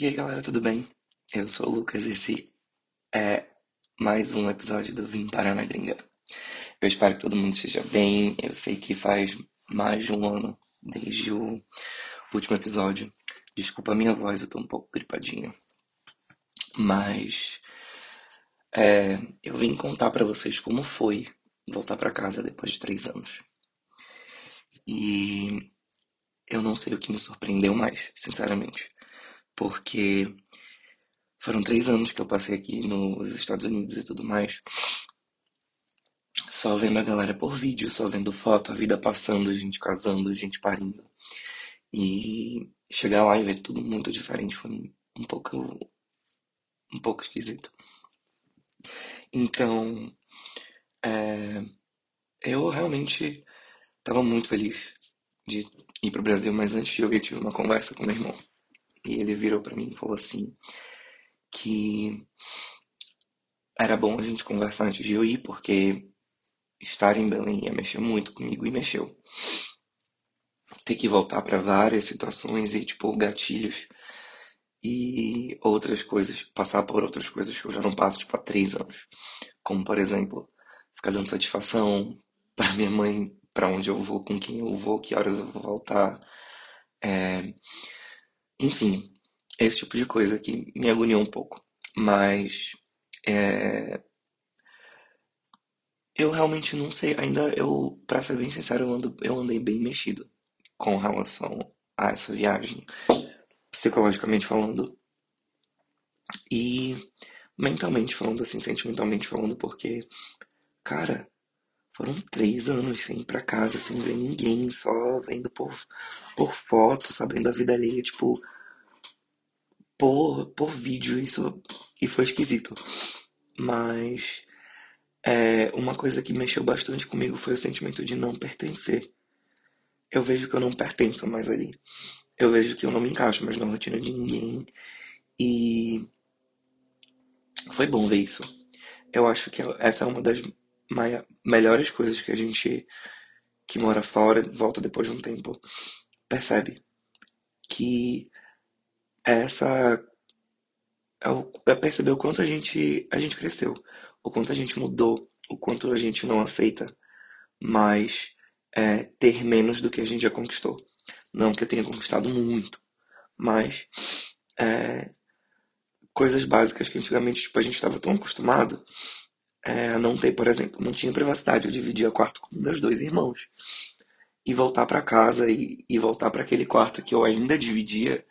E aí galera, tudo bem? Eu sou o Lucas e esse é mais um episódio do Vim para na Gringa. Eu espero que todo mundo esteja bem. Eu sei que faz mais de um ano desde o último episódio. Desculpa a minha voz, eu tô um pouco gripadinho. Mas é, eu vim contar para vocês como foi voltar para casa depois de três anos. E eu não sei o que me surpreendeu mais, sinceramente porque foram três anos que eu passei aqui nos Estados Unidos e tudo mais. Só vendo a galera por vídeo, só vendo foto, a vida passando, gente casando, gente parindo. E chegar lá e ver tudo muito diferente foi um pouco um pouco esquisito. Então, é, eu realmente estava muito feliz de ir para o Brasil, mas antes de eu eu tive uma conversa com meu irmão. E ele virou para mim e falou assim que era bom a gente conversar antes de eu ir, porque estar em Belém ia mexer muito comigo e mexeu. Ter que voltar para várias situações e tipo gatilhos e outras coisas, passar por outras coisas que eu já não passo tipo há três anos, como por exemplo ficar dando satisfação para minha mãe, para onde eu vou, com quem eu vou, que horas eu vou voltar, é, enfim, esse tipo de coisa que me agoniou um pouco. Mas é... eu realmente não sei. Ainda eu, pra ser bem sincero, eu, ando, eu andei bem mexido com relação a essa viagem, psicologicamente falando. E mentalmente falando, assim, sentimentalmente falando, porque, cara, foram três anos sem ir pra casa, sem ver ninguém, só vendo por, por foto, sabendo a vida alheia, tipo, por, por vídeo, isso e foi esquisito. Mas é, uma coisa que mexeu bastante comigo foi o sentimento de não pertencer. Eu vejo que eu não pertenço mais ali. Eu vejo que eu não me encaixo mais na rotina de ninguém. E foi bom ver isso. Eu acho que essa é uma das melhores coisas que a gente que mora fora, volta depois de um tempo, percebe. Que essa é, é perceber o quanto a gente, a gente cresceu, o quanto a gente mudou, o quanto a gente não aceita mais é, ter menos do que a gente já conquistou. Não que eu tenha conquistado muito, mas é, coisas básicas que antigamente tipo, a gente estava tão acostumado é, não ter, por exemplo, não tinha privacidade. Eu dividia quarto com meus dois irmãos. E voltar para casa e, e voltar para aquele quarto que eu ainda dividia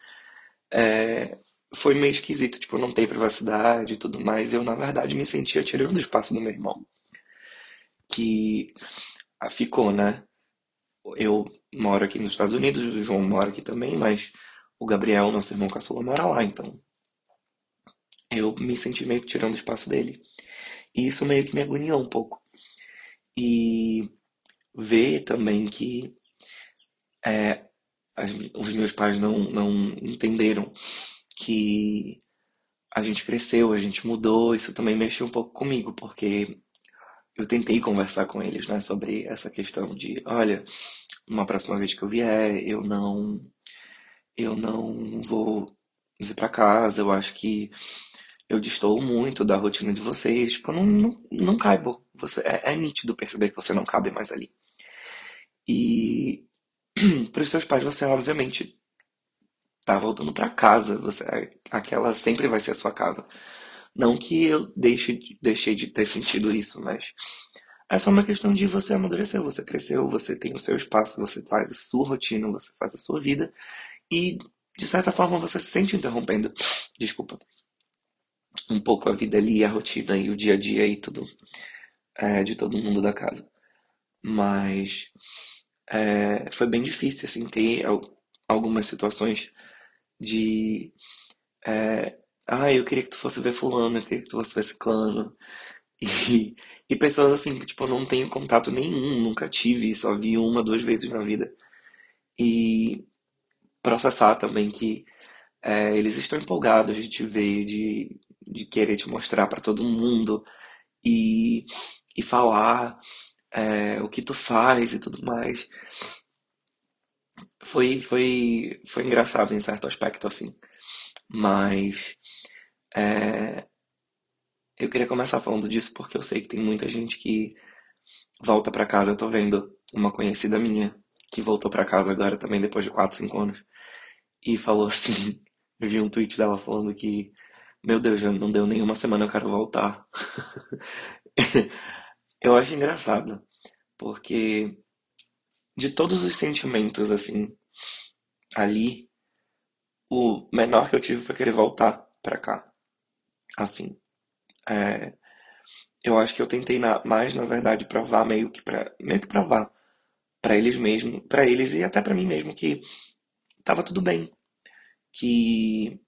é, foi meio esquisito. Tipo, não ter privacidade e tudo mais. Eu, na verdade, me sentia tirando o espaço do meu irmão. Que ficou, né? Eu moro aqui nos Estados Unidos, o João mora aqui também, mas o Gabriel, nosso irmão caçula, mora lá, então eu me senti meio que tirando o espaço dele. E isso meio que me agoniou um pouco. E ver também que é, as, os meus pais não, não entenderam que a gente cresceu, a gente mudou, isso também mexeu um pouco comigo, porque eu tentei conversar com eles, né, sobre essa questão de, olha, uma próxima vez que eu vier, eu não eu não vou vir para casa, eu acho que eu distou muito da rotina de vocês, tipo, não, não, não caibo. Você, é, é nítido perceber que você não cabe mais ali. E para os seus pais, você obviamente tá voltando para casa, você, aquela sempre vai ser a sua casa. Não que eu deixe, deixei de ter sentido isso, mas é só uma questão de você amadurecer, você cresceu, você tem o seu espaço, você faz a sua rotina, você faz a sua vida e de certa forma você se sente interrompendo. Desculpa um pouco a vida ali, a rotina e o dia a dia e tudo é, de todo mundo da casa. Mas é, foi bem difícil, assim, ter algumas situações de... É, ah, eu queria que tu fosse ver fulano, eu queria que tu fosse ver ciclano. E, e pessoas assim que, tipo, eu não tenho contato nenhum, nunca tive, só vi uma, duas vezes na vida. E processar também que é, eles estão empolgados de te ver, de, de querer te mostrar para todo mundo e, e falar é, o que tu faz e tudo mais. foi, foi, foi engraçado em certo aspecto, assim. Mas é, eu queria começar falando disso porque eu sei que tem muita gente que volta pra casa. Eu tô vendo uma conhecida minha que voltou pra casa agora também depois de 4, 5 anos e falou assim, vi um tweet dela falando que, meu Deus, já não deu nenhuma semana, eu quero voltar. eu acho engraçado, porque de todos os sentimentos assim ali, o menor que eu tive foi querer voltar pra cá. Assim, é, eu acho que eu tentei na, mais, na verdade, provar meio que para meio que provar para eles mesmo, para eles e até para mim mesmo que tava tudo bem, que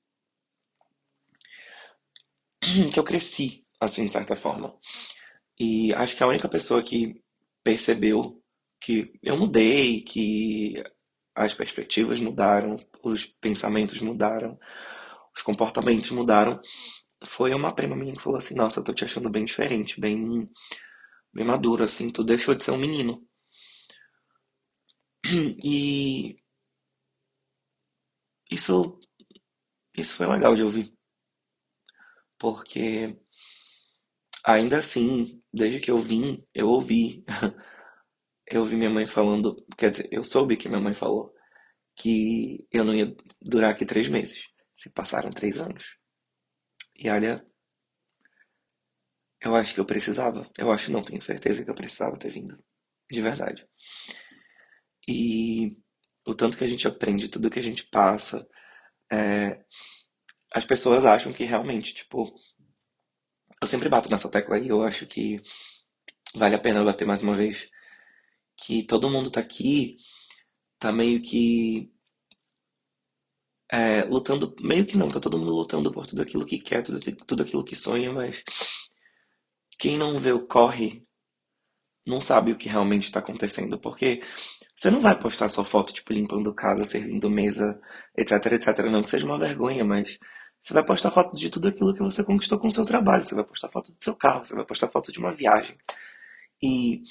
que eu cresci assim de certa forma. E acho que a única pessoa que percebeu que eu mudei, que as perspectivas mudaram, os pensamentos mudaram, os comportamentos mudaram, foi uma prima minha que falou assim: Nossa, eu tô te achando bem diferente, bem, bem maduro, assim, tu deixou de ser um menino. E isso, isso foi legal de ouvir, porque ainda assim, desde que eu vim, eu ouvi, eu ouvi minha mãe falando, quer dizer, eu soube que minha mãe falou que eu não ia durar aqui três meses. Se passaram três anos. E olha, eu acho que eu precisava. Eu acho, não tenho certeza que eu precisava ter vindo. De verdade. E o tanto que a gente aprende, tudo que a gente passa. É... As pessoas acham que realmente, tipo. Eu sempre bato nessa tecla aí, eu acho que vale a pena bater mais uma vez. Que todo mundo tá aqui, tá meio que é, lutando, meio que não, tá todo mundo lutando por tudo aquilo que quer, tudo, tudo aquilo que sonha, mas quem não vê o corre não sabe o que realmente está acontecendo, porque você não vai postar sua foto, tipo, limpando casa, servindo mesa, etc, etc, não que seja uma vergonha, mas você vai postar fotos de tudo aquilo que você conquistou com o seu trabalho, você vai postar foto do seu carro, você vai postar foto de uma viagem. E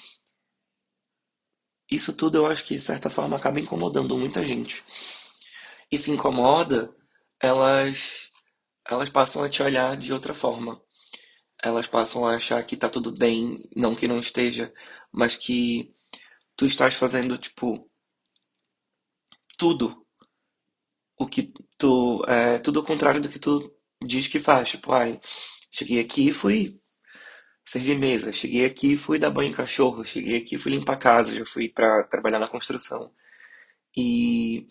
isso tudo eu acho que de certa forma acaba incomodando muita gente e se incomoda, elas elas passam a te olhar de outra forma. Elas passam a achar que tá tudo bem, não que não esteja, mas que tu estás fazendo tipo tudo o que tu é tudo o contrário do que tu diz que faz. Tipo, ai, cheguei aqui e fui servir mesa, cheguei aqui e fui dar banho em cachorro, cheguei aqui e fui limpar casa, já fui para trabalhar na construção. E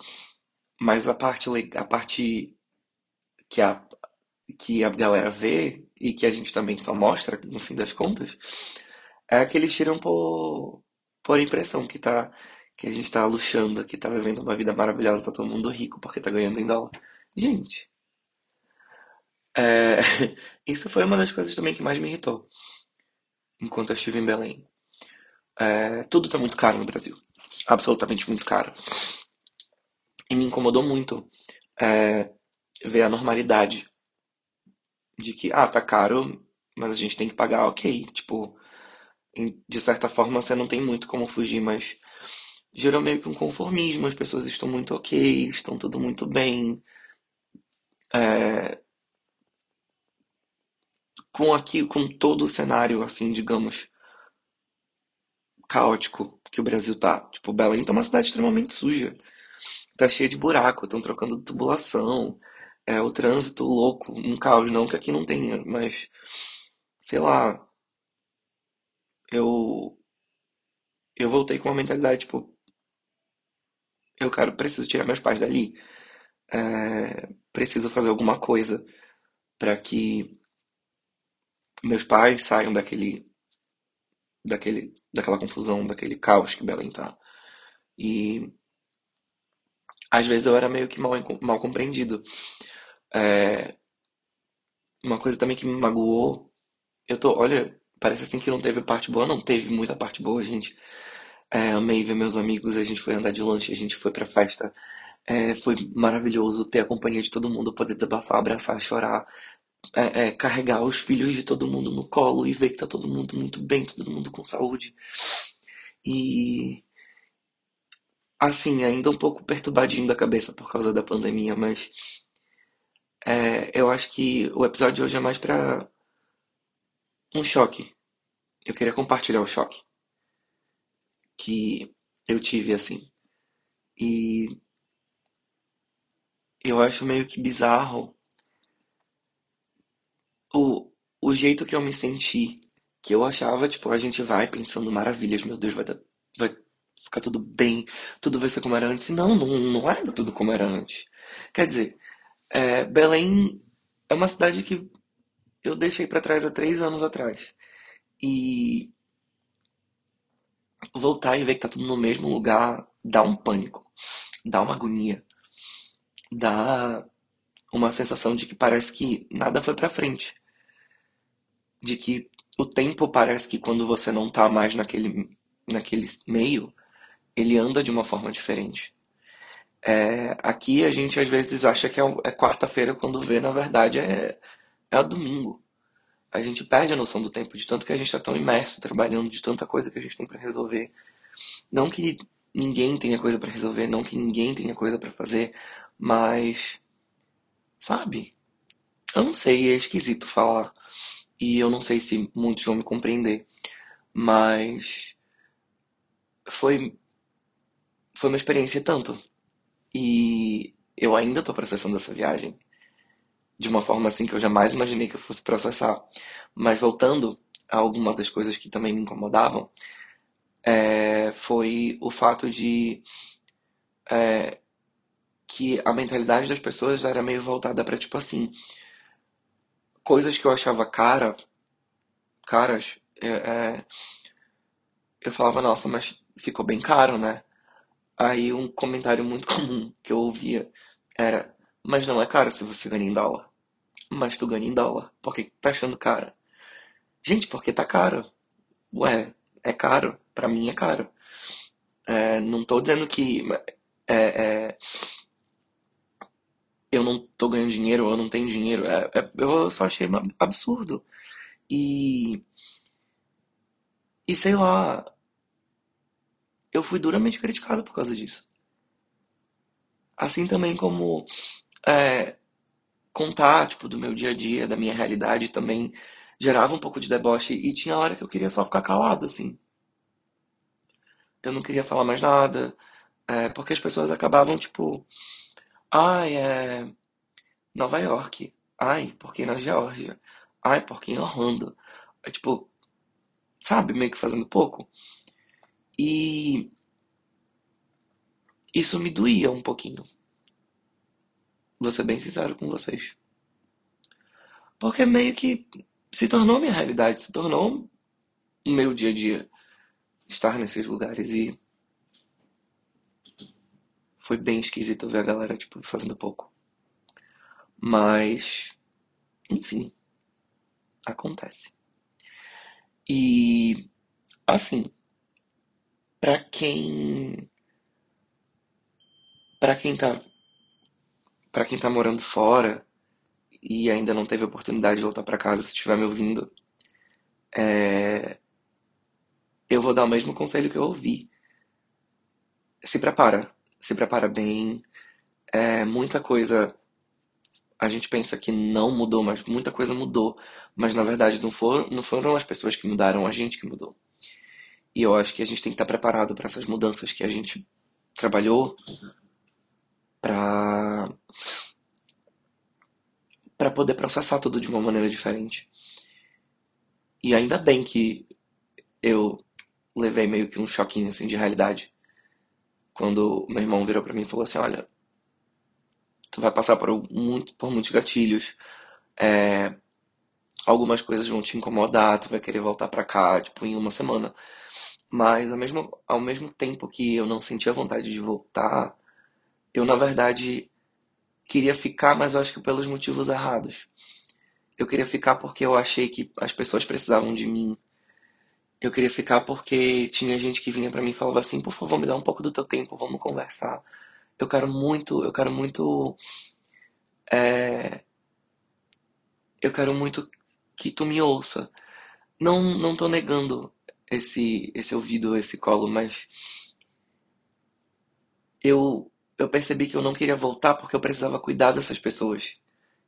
mas a parte, a parte que a, que a galera vê e que a gente também só mostra, no fim das contas, é que eles tiram por, por impressão que, tá, que a gente tá luxando, que tá vivendo uma vida maravilhosa, tá todo mundo rico porque tá ganhando em dólar. Gente, é, isso foi uma das coisas também que mais me irritou enquanto eu estive em Belém. É, tudo tá muito caro no Brasil. Absolutamente muito caro. E me incomodou muito é, ver a normalidade de que, ah, tá caro, mas a gente tem que pagar, ok. Tipo, de certa forma você não tem muito como fugir, mas gerou meio que um conformismo. As pessoas estão muito ok, estão tudo muito bem. É, com aqui, com todo o cenário, assim, digamos, caótico que o Brasil tá. Tipo, Belém tá uma cidade extremamente suja tá cheio de buraco, estão trocando tubulação, é, o trânsito louco, um caos, não que aqui não tenha, mas sei lá, eu eu voltei com uma mentalidade tipo, eu quero, preciso tirar meus pais dali, é, preciso fazer alguma coisa para que meus pais saiam daquele daquele daquela confusão, daquele caos que Belém tá. E às vezes eu era meio que mal, mal compreendido. É, uma coisa também que me magoou, eu tô, olha, parece assim que não teve parte boa, não teve muita parte boa, gente. É, amei ver meus amigos, a gente foi andar de lanche, a gente foi pra festa. É, foi maravilhoso ter a companhia de todo mundo, poder desabafar, abraçar, chorar, é, é, carregar os filhos de todo mundo no colo e ver que tá todo mundo muito bem, todo mundo com saúde. E Assim, ainda um pouco perturbadinho da cabeça por causa da pandemia, mas é, eu acho que o episódio de hoje é mais pra um choque. Eu queria compartilhar o choque que eu tive, assim. E eu acho meio que bizarro o, o jeito que eu me senti. Que eu achava, tipo, a gente vai pensando maravilhas, meu Deus, vai, dar, vai ficar tudo bem, tudo vai ser como era antes. Não, não, não era tudo como era antes. Quer dizer, é, Belém é uma cidade que eu deixei pra trás há três anos atrás. E voltar e ver que tá tudo no mesmo lugar dá um pânico, dá uma agonia, dá uma sensação de que parece que nada foi pra frente. De que o tempo parece que quando você não tá mais naquele, naquele meio, ele anda de uma forma diferente. É, aqui a gente às vezes acha que é, é quarta-feira quando vê, na verdade é, é domingo. A gente perde a noção do tempo de tanto que a gente está tão imerso trabalhando, de tanta coisa que a gente tem para resolver. Não que ninguém tenha coisa para resolver, não que ninguém tenha coisa para fazer, mas sabe? Eu não sei, é esquisito falar. E eu não sei se muitos vão me compreender, mas foi foi uma experiência tanto. E eu ainda tô processando essa viagem de uma forma assim que eu jamais imaginei que eu fosse processar. Mas voltando a algumas das coisas que também me incomodavam, é, foi o fato de é, que a mentalidade das pessoas era meio voltada para tipo assim, coisas que eu achava cara, caras, é, é, eu falava, nossa, mas ficou bem caro, né? Aí um comentário muito comum que eu ouvia era, mas não é caro se você ganha em dólar mas tu ganha em dólar. Por que tá achando caro? Gente, porque tá caro. Ué, é caro. Pra mim é caro. É, não tô dizendo que é, é, eu não tô ganhando dinheiro eu não tenho dinheiro. É, é, eu só achei absurdo. E. E sei lá. Eu fui duramente criticado por causa disso. Assim também como é, contar, tipo, do meu dia a dia, da minha realidade também gerava um pouco de deboche e tinha hora que eu queria só ficar calado, assim. Eu não queria falar mais nada, é, porque as pessoas acabavam, tipo, ai, é Nova York, ai, porque na Geórgia, ai, porque em Orlando. É, tipo, sabe, meio que fazendo pouco. E isso me doía um pouquinho. Vou ser bem sincero com vocês. Porque meio que se tornou minha realidade, se tornou o meu dia a dia estar nesses lugares e foi bem esquisito ver a galera tipo fazendo pouco. Mas enfim, acontece. E assim, para quem para quem tá para quem tá morando fora e ainda não teve oportunidade de voltar para casa, se estiver me ouvindo, é... eu vou dar o mesmo conselho que eu ouvi. Se prepara, se prepara bem. É, muita coisa a gente pensa que não mudou, mas muita coisa mudou. Mas na verdade não foram, não foram as pessoas que mudaram, a gente que mudou. E eu acho que a gente tem que estar preparado para essas mudanças que a gente trabalhou para para poder processar tudo de uma maneira diferente. E ainda bem que eu levei meio que um choquinho assim de realidade quando meu irmão virou para mim e falou assim, olha, tu vai passar por muito por muitos gatilhos, é, algumas coisas vão te incomodar, tu vai querer voltar para cá, tipo, em uma semana. Mas ao mesmo, ao mesmo tempo que eu não sentia vontade de voltar, eu, na verdade, queria ficar, mas eu acho que pelos motivos errados. Eu queria ficar porque eu achei que as pessoas precisavam de mim. Eu queria ficar porque tinha gente que vinha para mim e falava assim: por favor, me dá um pouco do teu tempo, vamos conversar. Eu quero muito, eu quero muito. É... Eu quero muito que tu me ouça. Não, não tô negando esse, esse ouvido, esse colo, mas eu, eu percebi que eu não queria voltar porque eu precisava cuidar dessas pessoas.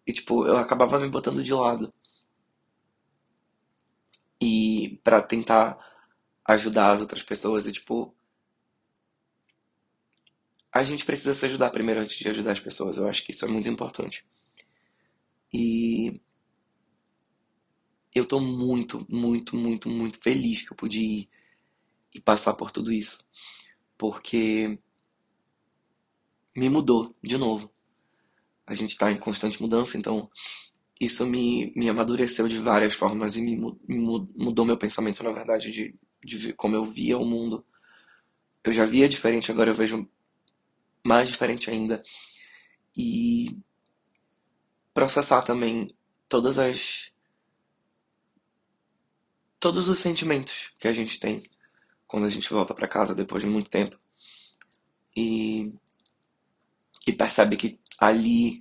E, tipo, eu acabava me botando de lado. E para tentar ajudar as outras pessoas. E, tipo, a gente precisa se ajudar primeiro antes de ajudar as pessoas. Eu acho que isso é muito importante. E eu tô muito, muito, muito, muito feliz que eu pude ir e passar por tudo isso. Porque me mudou de novo. A gente está em constante mudança, então isso me, me amadureceu de várias formas e me, me mudou meu pensamento, na verdade, de, de como eu via o mundo. Eu já via diferente, agora eu vejo mais diferente ainda. E processar também todas as todos os sentimentos que a gente tem quando a gente volta para casa depois de muito tempo. E e percebe que ali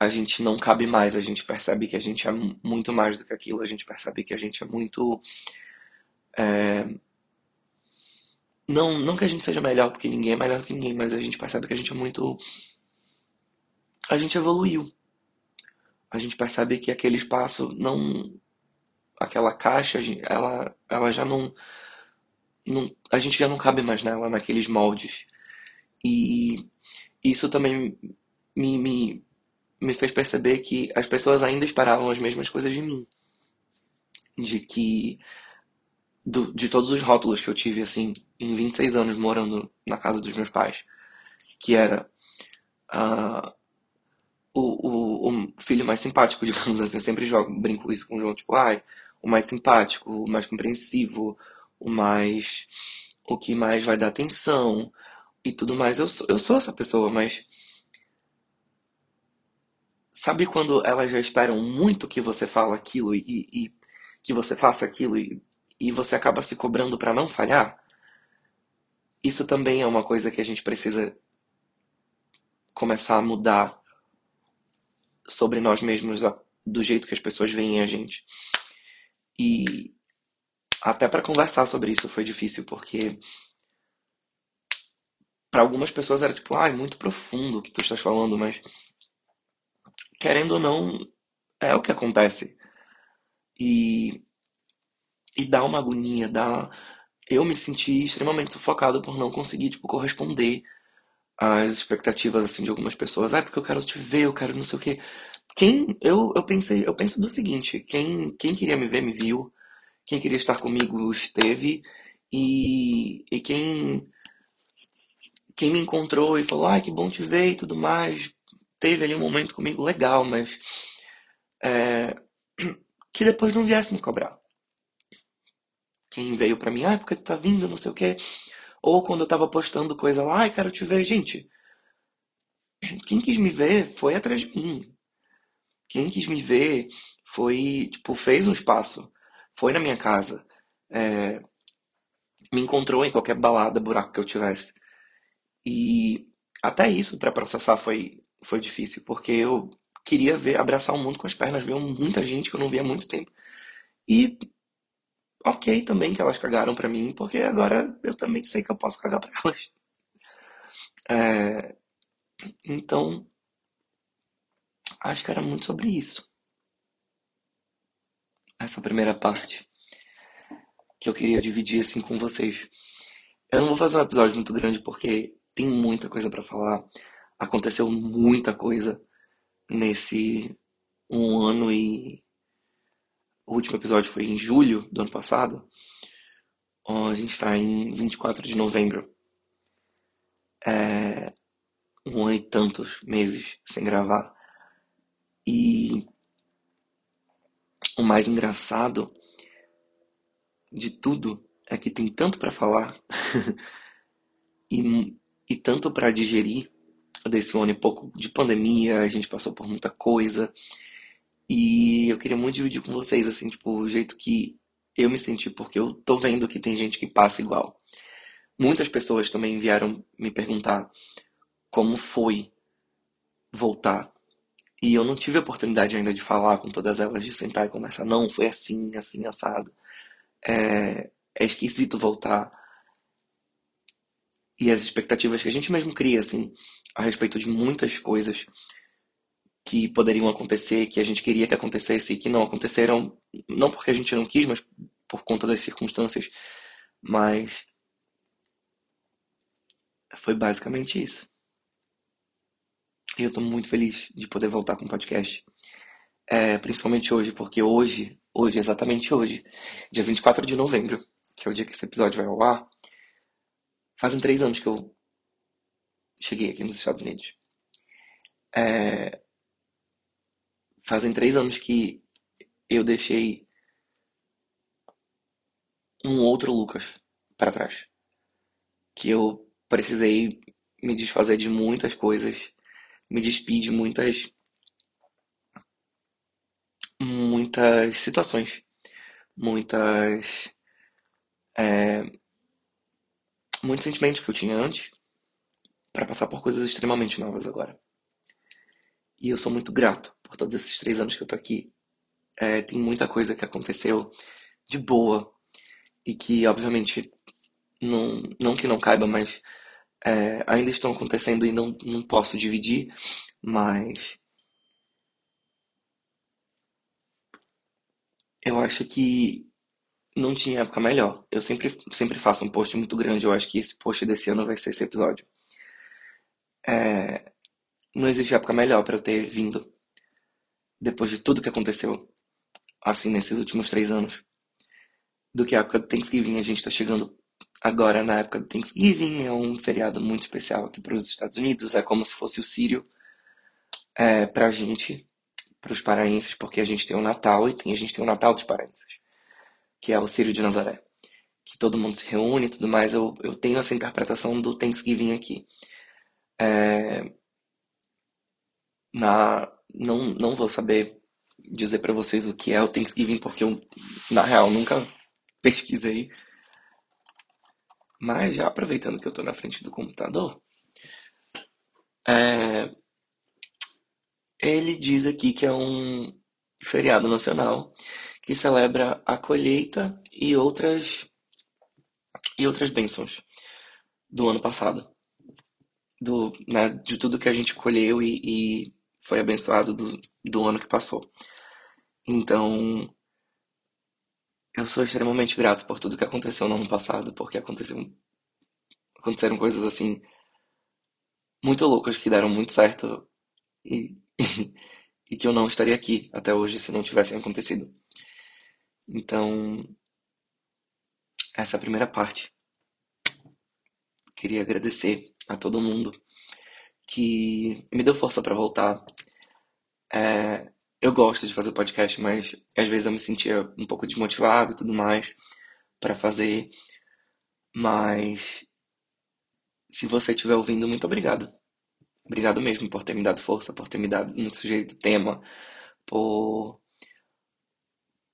a gente não cabe mais, a gente percebe que a gente é muito mais do que aquilo, a gente percebe que a gente é muito é, não, não que a gente seja melhor, porque ninguém é melhor que ninguém, mas a gente percebe que a gente é muito. A gente evoluiu. A gente percebe que aquele espaço não. Aquela caixa, ela, ela já não, não. A gente já não cabe mais nela, naqueles moldes. E isso também me, me, me fez perceber que as pessoas ainda esperavam as mesmas coisas de mim. De que do, de todos os rótulos que eu tive, assim, em 26 anos morando na casa dos meus pais, que era uh, o, o, o, filho mais simpático, digamos assim, eu sempre jogo, brinco isso com o João, tipo, ai, o mais simpático, o mais compreensivo, o mais, o que mais vai dar atenção e tudo mais. Eu sou, eu sou essa pessoa, mas sabe quando elas já esperam muito que você fale aquilo e, e que você faça aquilo e e você acaba se cobrando para não falhar, isso também é uma coisa que a gente precisa começar a mudar sobre nós mesmos, do jeito que as pessoas veem a gente. E até para conversar sobre isso foi difícil, porque para algumas pessoas era tipo, ah, muito profundo o que tu estás falando, mas querendo ou não, é o que acontece. E e dá uma agonia, dá. Eu me senti extremamente sufocado por não conseguir, tipo, corresponder às expectativas, assim, de algumas pessoas. Ah, porque eu quero te ver, eu quero não sei o quê. Quem. Eu, eu pensei, eu penso do seguinte: quem, quem queria me ver, me viu. Quem queria estar comigo, esteve. E, e quem. Quem me encontrou e falou, ah, que bom te ver e tudo mais, teve ali um momento comigo legal, mas. É, que depois não viesse me cobrar quem veio para mim, ah, porque tu tá vindo, não sei o quê. Ou quando eu tava postando coisa lá, ai, quero te ver. Gente, quem quis me ver foi atrás de mim. Quem quis me ver foi, tipo, fez um espaço. Foi na minha casa. É, me encontrou em qualquer balada, buraco que eu tivesse. E até isso para processar foi, foi difícil, porque eu queria ver, abraçar o mundo com as pernas, ver muita gente que eu não via há muito tempo. E ok também que elas cagaram pra mim, porque agora eu também sei que eu posso cagar pra elas. É, então, acho que era muito sobre isso. Essa primeira parte que eu queria dividir assim com vocês. Eu não vou fazer um episódio muito grande porque tem muita coisa para falar. Aconteceu muita coisa nesse um ano e o último episódio foi em julho do ano passado. A gente está em 24 de novembro. É um ano e tantos meses sem gravar. E o mais engraçado de tudo é que tem tanto para falar e, e tanto para digerir desse ano e pouco de pandemia, a gente passou por muita coisa. E eu queria muito dividir com vocês, assim, tipo, o jeito que eu me senti, porque eu tô vendo que tem gente que passa igual. Muitas pessoas também vieram me perguntar como foi voltar. E eu não tive a oportunidade ainda de falar com todas elas, de sentar e conversar. Não, foi assim, assim, assado. É, é esquisito voltar. E as expectativas que a gente mesmo cria, assim, a respeito de muitas coisas que poderiam acontecer, que a gente queria que acontecesse e que não aconteceram, não porque a gente não quis, mas por conta das circunstâncias. Mas foi basicamente isso. E eu tô muito feliz de poder voltar com o podcast. É, principalmente hoje, porque hoje, hoje, exatamente hoje, dia 24 de novembro, que é o dia que esse episódio vai ao ar, fazem três anos que eu cheguei aqui nos Estados Unidos. É, fazem três anos que eu deixei um outro Lucas para trás. Que eu precisei me desfazer de muitas coisas, me despedir de muitas muitas situações, muitas é, muitos sentimentos que eu tinha antes para passar por coisas extremamente novas agora. E eu sou muito grato por todos esses três anos que eu tô aqui. É, tem muita coisa que aconteceu de boa e que, obviamente, não, não que não caiba, mas é, ainda estão acontecendo e não, não posso dividir, mas eu acho que não tinha época melhor. Eu sempre, sempre faço um post muito grande, eu acho que esse post desse ano vai ser esse episódio. É, não existe época melhor para eu ter vindo depois de tudo que aconteceu assim nesses últimos três anos do que a época do Thanksgiving. A gente está chegando agora na época do Thanksgiving, é um feriado muito especial aqui para os Estados Unidos, é como se fosse o Sírio é, para a gente, para os paraenses, porque a gente tem o Natal e tem, a gente tem o Natal dos paraenses, que é o Sírio de Nazaré, que todo mundo se reúne e tudo mais. Eu, eu tenho essa interpretação do Thanksgiving aqui. É, na, não, não vou saber dizer para vocês o que é o Thanksgiving, porque eu, na real, nunca pesquisei. Mas já aproveitando que eu estou na frente do computador, é, ele diz aqui que é um feriado nacional que celebra a colheita e outras e outras bênçãos do ano passado, do, né, de tudo que a gente colheu e, e foi abençoado do, do ano que passou. Então, eu sou extremamente grato por tudo que aconteceu no ano passado, porque aconteceu, aconteceram coisas assim muito loucas que deram muito certo e, e que eu não estaria aqui até hoje se não tivessem acontecido. Então, essa é a primeira parte. Queria agradecer a todo mundo que me deu força para voltar. É, eu gosto de fazer podcast, mas às vezes eu me sentia um pouco desmotivado e tudo mais para fazer. Mas se você estiver ouvindo, muito obrigado. Obrigado mesmo por ter me dado força, por ter me dado um sujeito tema, por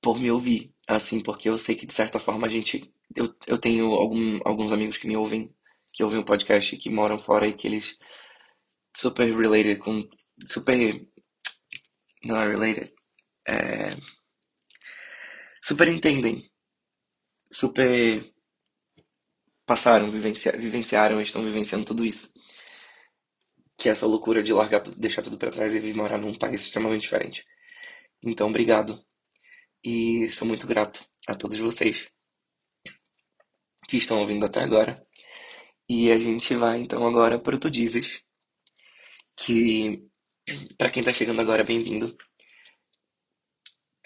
por me ouvir, assim, porque eu sei que de certa forma a gente eu, eu tenho algum, alguns amigos que me ouvem, que ouvem o podcast que moram fora e que eles super related com. Super. Não é related. É, super entendem. Super. Passaram, vivenciaram, vivenciaram estão vivenciando tudo isso. Que é essa loucura de largar, deixar tudo para trás e vir morar num país extremamente diferente. Então, obrigado. E sou muito grato a todos vocês que estão ouvindo até agora. E a gente vai então agora para o Tu Dizes, que para quem está chegando agora, bem-vindo.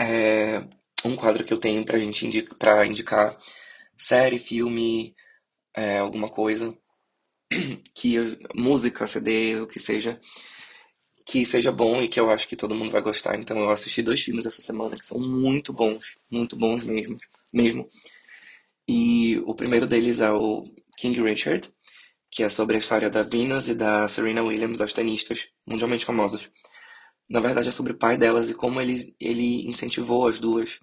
É um quadro que eu tenho para gente indica, pra indicar série, filme, é, alguma coisa, que música, CD, o que seja, que seja bom e que eu acho que todo mundo vai gostar. Então eu assisti dois filmes essa semana que são muito bons, muito bons mesmo, mesmo. E o primeiro deles é o King Richard, que é sobre a história da Venus e da Serena Williams, as tenistas mundialmente famosas. Na verdade, é sobre o pai delas e como ele, ele incentivou as duas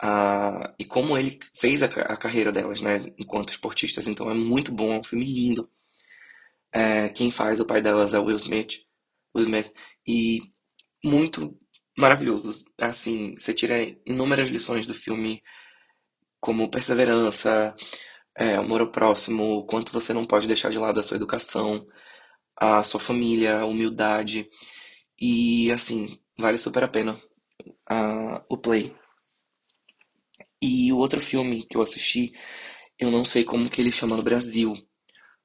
a, e como ele fez a, a carreira delas, né, enquanto esportistas. Então é muito bom, é um filme lindo. É, quem faz o pai delas é o Will Smith, Will Smith e muito maravilhoso. Assim, você tira inúmeras lições do filme, como perseverança, é, amor ao próximo, o quanto você não pode deixar de lado a sua educação, a sua família, a humildade. E assim, vale super a pena uh, o play. E o outro filme que eu assisti, eu não sei como que ele chama no Brasil,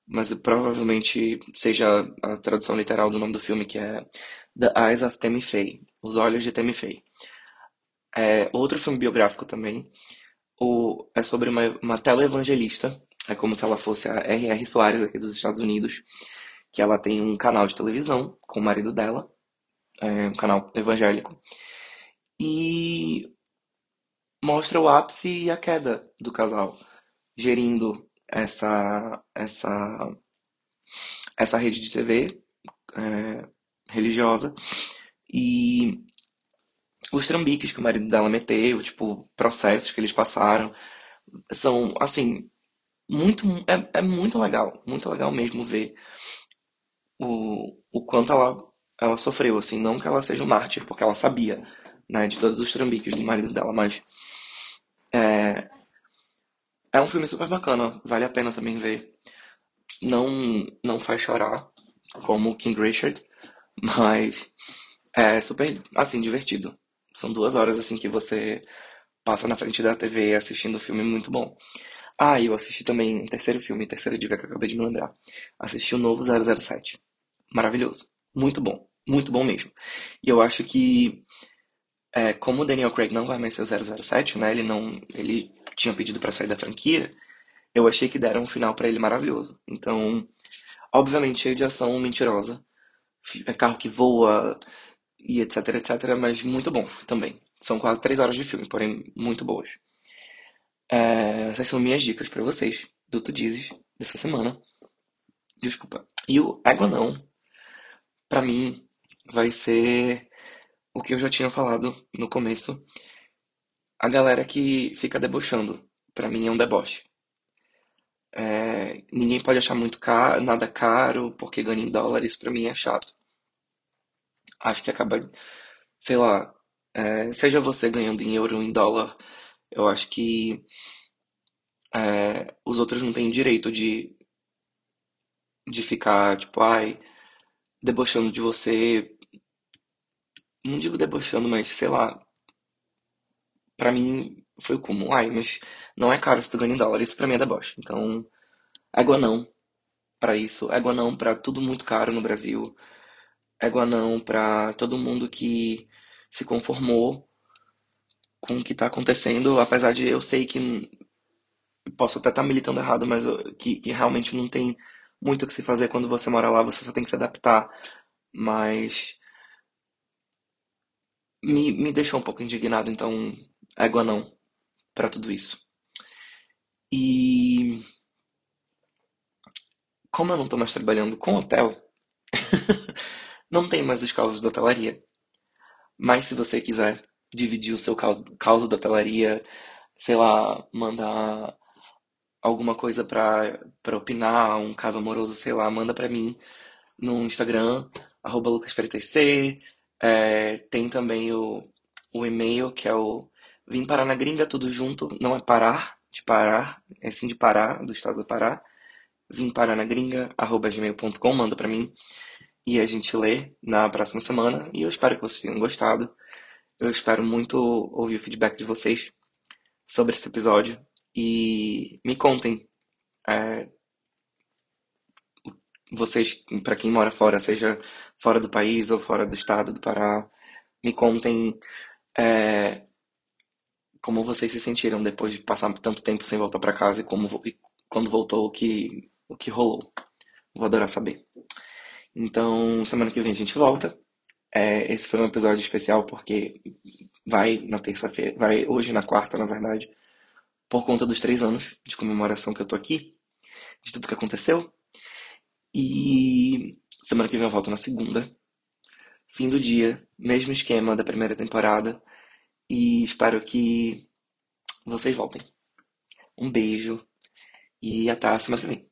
mas provavelmente seja a tradução literal do nome do filme, que é The Eyes of Tammy Faye, Os Olhos de Tammy Faye. É outro filme biográfico também, o, é sobre uma, uma televangelista, é como se ela fosse a R.R. Soares aqui dos Estados Unidos, que ela tem um canal de televisão com o marido dela, é um canal evangélico, e mostra o ápice e a queda do casal, gerindo essa essa essa rede de TV é, religiosa. E os trambiques que o marido dela meteu, tipo, processos que eles passaram, são, assim, muito, é, é muito legal, muito legal mesmo ver o, o quanto ela, ela sofreu, assim, não que ela seja um mártir, porque ela sabia, né, de todos os trambiques do marido dela, mas é, é um filme super bacana, vale a pena também ver. Não, não faz chorar, como King Richard, mas é super, assim, divertido. São duas horas, assim, que você passa na frente da TV assistindo o filme muito bom. Ah, eu assisti também um terceiro filme, terceira dica que eu acabei de me lembrar. Assisti o novo 007. Maravilhoso. Muito bom. Muito bom mesmo. E eu acho que, é, como o Daniel Craig não vai mais ser o 007, né? Ele não... Ele tinha pedido para sair da franquia. Eu achei que deram um final para ele maravilhoso. Então, obviamente, cheio de ação mentirosa. É carro que voa, e etc, etc, mas muito bom também. São quase três horas de filme, porém muito boas. É, essas são minhas dicas para vocês do Tu Dizes dessa semana. Desculpa. E o Água Não, pra mim, vai ser o que eu já tinha falado no começo. A galera que fica debochando, pra mim é um deboche. É, ninguém pode achar muito caro, nada caro porque ganha em dólares, pra mim é chato acho que acaba, sei lá, é, seja você ganhando em euro ou em dólar, eu acho que é, os outros não têm direito de, de ficar, tipo, ai, debochando de você. Não digo debochando, mas sei lá. Pra mim foi o comum. Ai, mas não é caro se tu ganha em dólar. Isso pra mim é deboche. Então, égua não pra isso. Égua não pra tudo muito caro no Brasil égua não para todo mundo que se conformou com o que está acontecendo, apesar de eu sei que posso até estar tá militando errado, mas que, que, realmente não tem muito o que se fazer quando você mora lá, você só tem que se adaptar. Mas me, me deixou um pouco indignado, então égua não para tudo isso. E como eu não estou mais trabalhando com hotel, Não tem mais os causos da hotelaria. Mas se você quiser dividir o seu causo da hotelaria, sei lá, mandar alguma coisa pra, pra opinar, um caso amoroso, sei lá, manda pra mim no Instagram, arroba lucasfreitasc. É, tem também o, o e-mail, que é o Vim Parar na Gringa, tudo junto, não é parar, de parar, é sim de parar, do estado do Pará. Vim parar na gringa, arroba gmail.com, manda pra mim e a gente lê na próxima semana. E eu espero que vocês tenham gostado. Eu espero muito ouvir o feedback de vocês sobre esse episódio. E me contem. É, vocês, para quem mora fora, seja fora do país ou fora do estado do Pará, me contem é, como vocês se sentiram depois de passar tanto tempo sem voltar para casa e como e quando voltou o que o que rolou. Vou adorar saber. Então, semana que vem a gente volta. É, esse foi um episódio especial porque vai na terça-feira, vai hoje na quarta, na verdade, por conta dos três anos de comemoração que eu tô aqui, de tudo que aconteceu. E semana que vem eu volto na segunda, fim do dia, mesmo esquema da primeira temporada. E espero que vocês voltem. Um beijo e até a semana que vem.